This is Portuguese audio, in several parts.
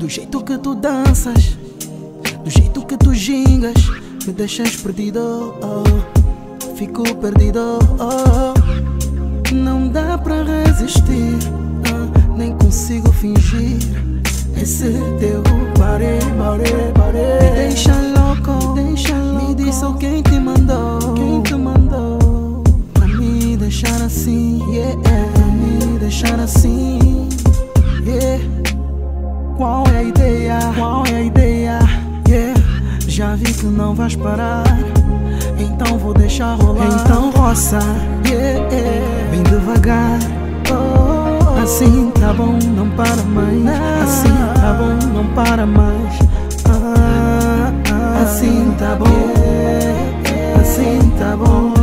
Do jeito que tu danças, do jeito que tu gingas, me deixas perdido. Oh, fico perdido. Oh, não dá pra resistir, oh, nem consigo fingir. Esse teu pare, pare, pare. Me deixa louco, deixa louco. Me diz só quem te mandou, quem te mandou. Pra me deixar assim, yeah. Pra me deixar assim, yeah. Qual é a ideia? Qual é a ideia? Yeah. Já vi que não vais parar, então vou deixar rolar. Então roça, yeah, yeah. bem devagar. Oh, assim tá bom, não para mais. Assim tá bom, não para mais. Ah, ah, assim tá bom, assim tá bom,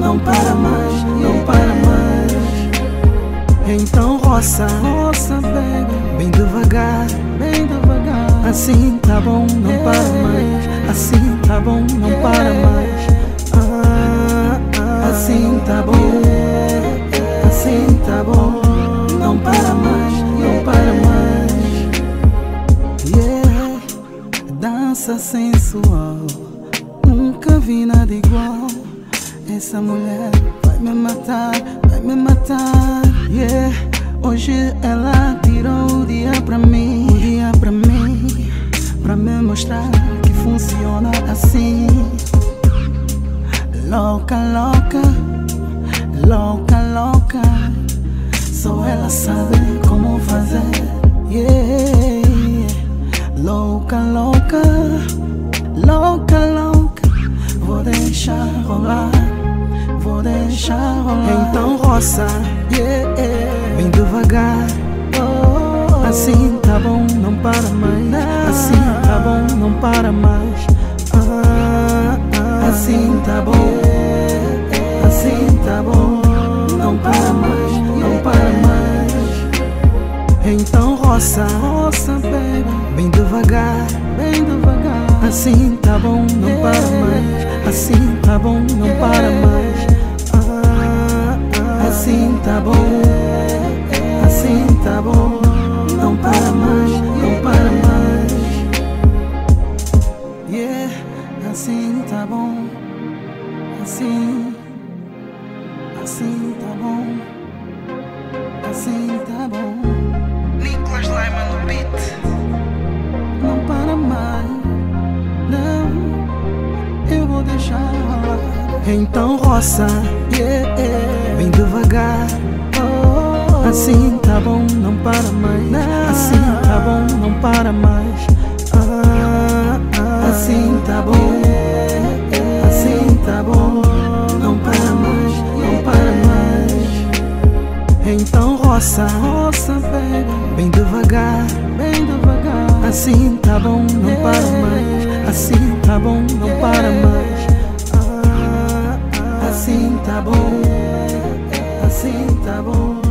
não para mais, não para mais. Então roça, roça, baby, bem. Assim tá bom, não para mais. Assim tá bom, não para mais. Ah, assim tá bom, assim tá bom, não para mais, não para mais. Yeah, dança sensual, nunca vi nada igual. Essa mulher vai me matar, vai me matar. Yeah, hoje ela tirou o dia pra mim, me mostrar que funciona assim. Louca, louca, louca, louca. Só ela sabe como fazer. Yeah, louca, louca, louca, louca. Vou deixar rolar, vou deixar rolar. Então roça, yeah, bem devagar. Oh, assim tá bom, não para mais. Assim não para mais. Ah, ah, assim tá bom, assim tá bom, não para mais, não para mais. Então roça, roça, baby, bem devagar, bem devagar. Assim tá bom, não para mais. Assim tá bom, não para mais. Assim, assim tá bom, assim tá bom. Nicolas Lima no beat. Não para mais, não, eu vou deixar rolar. Então roça, yeah, bem devagar. Oh, assim tá bom, não para mais. Assim tá bom, não para mais. Ah, ah, assim tá bom, Então roça, roça, baby, bem devagar, bem devagar. Assim tá bom, não para mais. Assim tá bom, não para mais. Ah, ah, assim tá bom, assim tá bom.